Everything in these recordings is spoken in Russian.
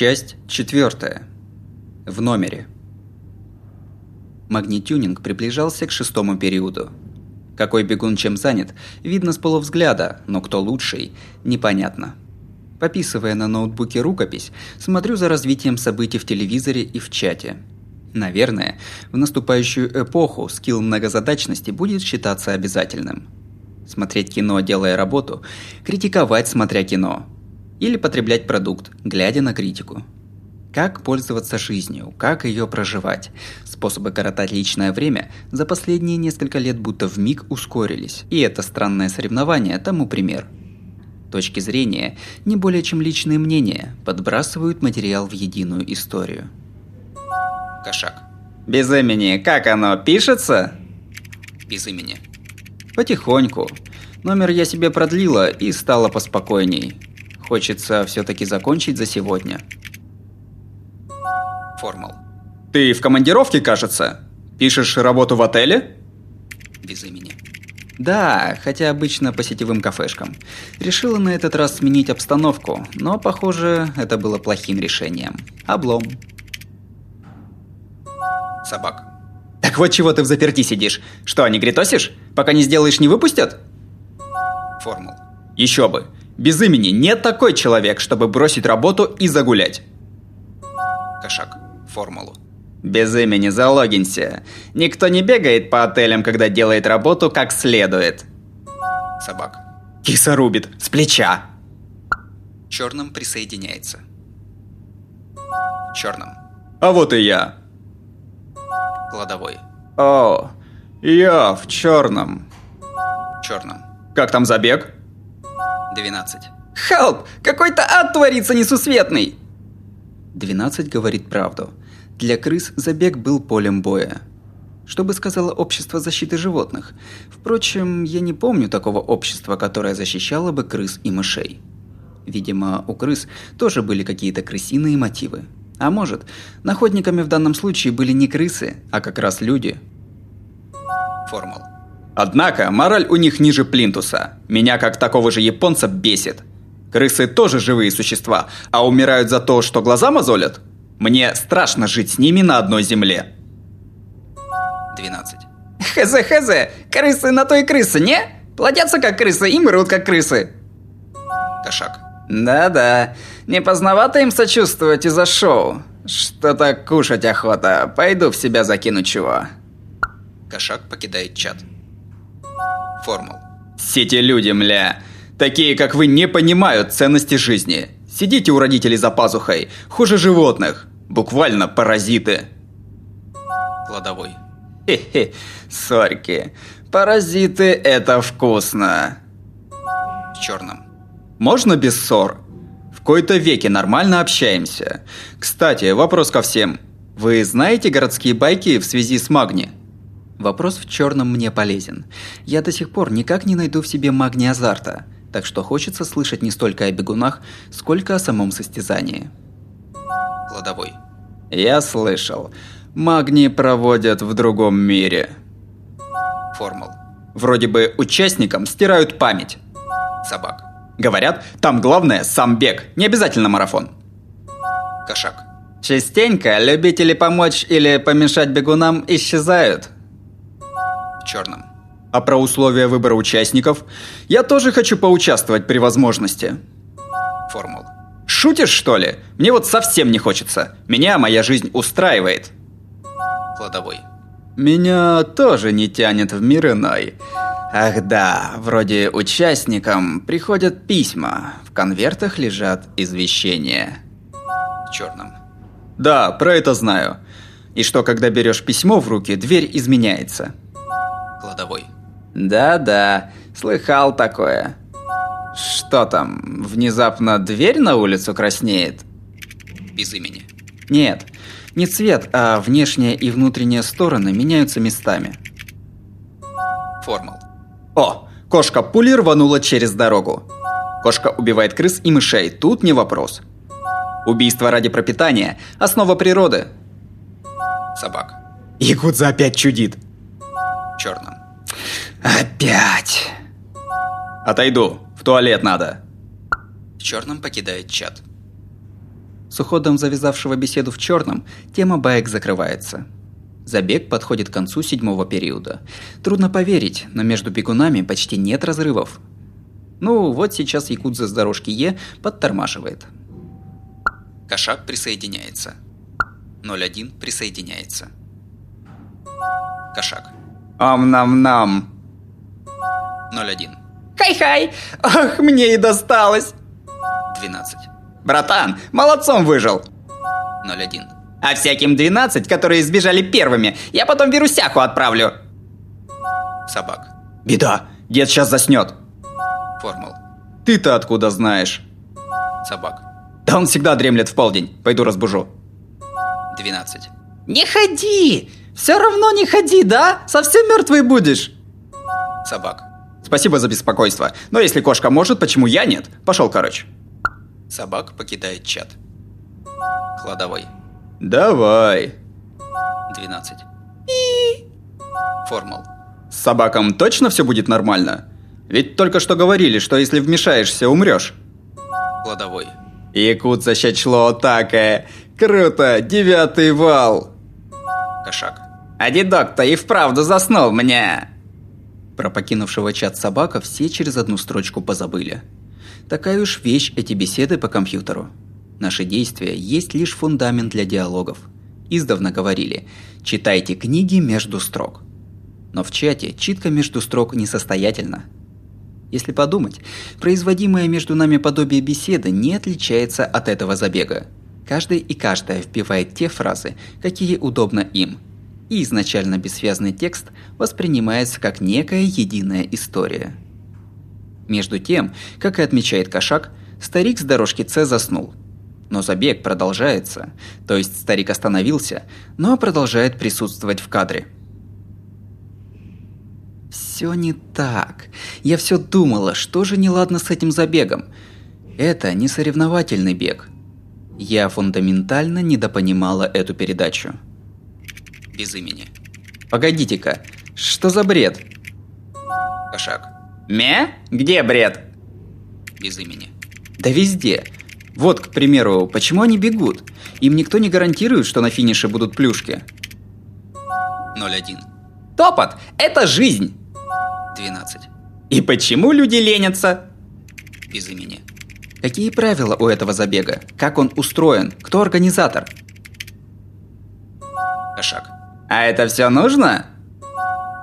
Часть четвертая. В номере. Магнитюнинг приближался к шестому периоду. Какой бегун чем занят, видно с полувзгляда, но кто лучший, непонятно. Пописывая на ноутбуке рукопись, смотрю за развитием событий в телевизоре и в чате. Наверное, в наступающую эпоху скилл многозадачности будет считаться обязательным. Смотреть кино, делая работу, критиковать, смотря кино. Или потреблять продукт, глядя на критику. Как пользоваться жизнью, как ее проживать. Способы коротать личное время за последние несколько лет будто в миг ускорились. И это странное соревнование тому пример. Точки зрения, не более чем личные мнения, подбрасывают материал в единую историю. Кошак. Без имени, как оно, пишется? Без имени. Потихоньку. Номер я себе продлила и стало поспокойней. Хочется все-таки закончить за сегодня. Формал. Ты в командировке, кажется? Пишешь работу в отеле? Без имени. Да, хотя обычно по сетевым кафешкам. Решила на этот раз сменить обстановку, но, похоже, это было плохим решением. Облом. Собак. Так вот чего ты в заперти сидишь? Что, не гритосишь? Пока не сделаешь, не выпустят? Формул. Еще бы. Без имени нет такой человек, чтобы бросить работу и загулять. Кошак. Формулу. Без имени залогинься. Никто не бегает по отелям, когда делает работу как следует. Собак. Киса рубит. С плеча. Черным присоединяется. Черным. А вот и я. Кладовой. О, я в черном. Черным. Как там забег? 12. Хелп! Какой-то ад творится несусветный! 12 говорит правду. Для крыс забег был полем боя. Что бы сказало общество защиты животных? Впрочем, я не помню такого общества, которое защищало бы крыс и мышей. Видимо, у крыс тоже были какие-то крысиные мотивы. А может, находниками в данном случае были не крысы, а как раз люди. Формул. Однако, мораль у них ниже плинтуса. Меня, как такого же японца, бесит. Крысы тоже живые существа, а умирают за то, что глаза мозолят? Мне страшно жить с ними на одной земле. 12. Хз-хз, крысы на той крысы, не? Плодятся как крысы и мрут как крысы. Кошак. Да-да, не поздновато им сочувствовать из-за шоу. Что-то кушать охота, пойду в себя закину чего. Кошак покидает чат. Формул. Сети люди, мля. Такие, как вы, не понимают ценности жизни. Сидите у родителей за пазухой, хуже животных. Буквально паразиты. Кладовой. Хе-хе, сорки. Паразиты – это вкусно. В черном. Можно без ссор? В кои-то веке нормально общаемся. Кстати, вопрос ко всем. Вы знаете городские байки в связи с магни? Вопрос в черном мне полезен. Я до сих пор никак не найду в себе магния азарта, так что хочется слышать не столько о бегунах, сколько о самом состязании. Кладовой. Я слышал. Магнии проводят в другом мире. Формул. Вроде бы участникам стирают память. Собак. Говорят, там главное сам бег, не обязательно марафон. Кошак. Частенько любители помочь или помешать бегунам исчезают. Черном. А про условия выбора участников? Я тоже хочу поучаствовать при возможности. Формул. Шутишь, что ли? Мне вот совсем не хочется. Меня моя жизнь устраивает. Кладовой. Меня тоже не тянет в мир иной. Ах да, вроде участникам приходят письма, в конвертах лежат извещения. В черном. Да, про это знаю. И что, когда берешь письмо в руки, дверь изменяется. Кладовой. Да-да, слыхал такое. Что там, внезапно дверь на улицу краснеет? Без имени. Нет, не цвет, а внешняя и внутренняя стороны меняются местами. Формул. О, кошка пули рванула через дорогу. Кошка убивает крыс и мышей, тут не вопрос. Убийство ради пропитания – основа природы. Собак. Якудза опять чудит. В черном. Опять. Отойду, в туалет надо. В черном покидает чат. С уходом завязавшего беседу в черном, тема баек закрывается. Забег подходит к концу седьмого периода. Трудно поверить, но между бегунами почти нет разрывов. Ну, вот сейчас Якудза с дорожки Е подтормаживает. Кошак присоединяется. 01 присоединяется. Кошак. Ам-нам-нам. 01. Хай-хай! Ах, мне и досталось! 12. Братан, молодцом выжил! 01. А всяким 12, которые сбежали первыми, я потом вирусяху отправлю. Собак. Беда, дед сейчас заснет. Формул. Ты-то откуда знаешь? Собак. Да он всегда дремлет в полдень. Пойду разбужу. 12. Не ходи! Все равно не ходи, да? Совсем мертвый будешь. Собак. Спасибо за беспокойство. Но если кошка может, почему я нет? Пошел, короче. Собак покидает чат. Кладовой. Давай. 12. Формул. С собакам точно все будет нормально? Ведь только что говорили, что если вмешаешься, умрешь. Кладовой. Якудза щачло такая. Круто, девятый вал. Кошак. А дедок-то и вправду заснул мне. Про покинувшего чат собака все через одну строчку позабыли. Такая уж вещь эти беседы по компьютеру. Наши действия есть лишь фундамент для диалогов. Издавна говорили «читайте книги между строк». Но в чате читка между строк несостоятельна. Если подумать, производимое между нами подобие беседы не отличается от этого забега. Каждый и каждая впивает те фразы, какие удобно им. И изначально бессвязный текст воспринимается как некая единая история. Между тем, как и отмечает Кошак, старик с дорожки С заснул. Но забег продолжается, то есть старик остановился, но продолжает присутствовать в кадре – все не так. Я все думала, что же неладно с этим забегом. Это не соревновательный бег. Я фундаментально недопонимала эту передачу. Без имени. Погодите-ка, что за бред? Кошак. Ме? Где бред? Без имени. Да везде. Вот, к примеру, почему они бегут? Им никто не гарантирует, что на финише будут плюшки. 01. Топот – это жизнь! 12. И почему люди ленятся? Без имени. Какие правила у этого забега? Как он устроен? Кто организатор? Кошак. А это все нужно?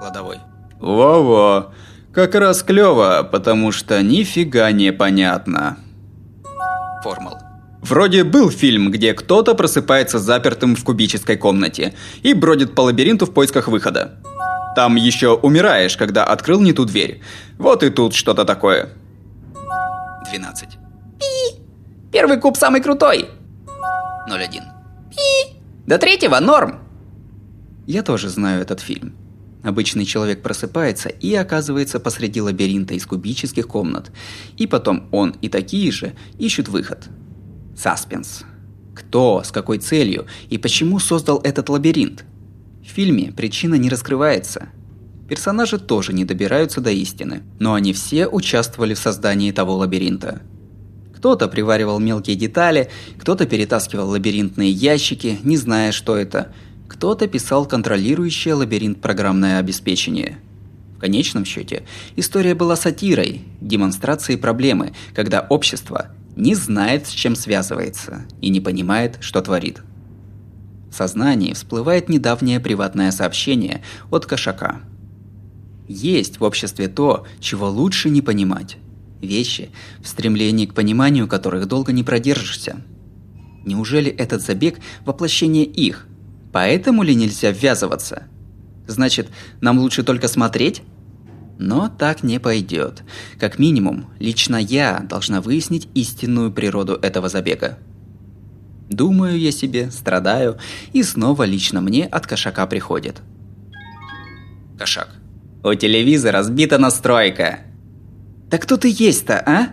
Кладовой. Во-во. Как раз клево, потому что нифига не понятно. Формул. Вроде был фильм, где кто-то просыпается запертым в кубической комнате и бродит по лабиринту в поисках выхода. Там еще умираешь, когда открыл не ту дверь. Вот и тут что-то такое. 12. Пи. Первый куб самый крутой. 01. Пи. До третьего норм. Я тоже знаю этот фильм. Обычный человек просыпается и оказывается посреди лабиринта из кубических комнат. И потом он и такие же ищут выход. Саспенс. Кто, с какой целью и почему создал этот лабиринт? В фильме причина не раскрывается. Персонажи тоже не добираются до истины, но они все участвовали в создании того лабиринта. Кто-то приваривал мелкие детали, кто-то перетаскивал лабиринтные ящики, не зная, что это, кто-то писал контролирующее лабиринт программное обеспечение. В конечном счете, история была сатирой, демонстрацией проблемы, когда общество не знает, с чем связывается и не понимает, что творит. В сознании всплывает недавнее приватное сообщение от кошака. Есть в обществе то, чего лучше не понимать. Вещи, в стремлении к пониманию которых долго не продержишься. Неужели этот забег – воплощение их? Поэтому ли нельзя ввязываться? Значит, нам лучше только смотреть? Но так не пойдет. Как минимум, лично я должна выяснить истинную природу этого забега. Думаю я себе, страдаю, и снова лично мне от кошака приходит. Кошак. У телевизора сбита настройка. Да кто ты есть-то, а?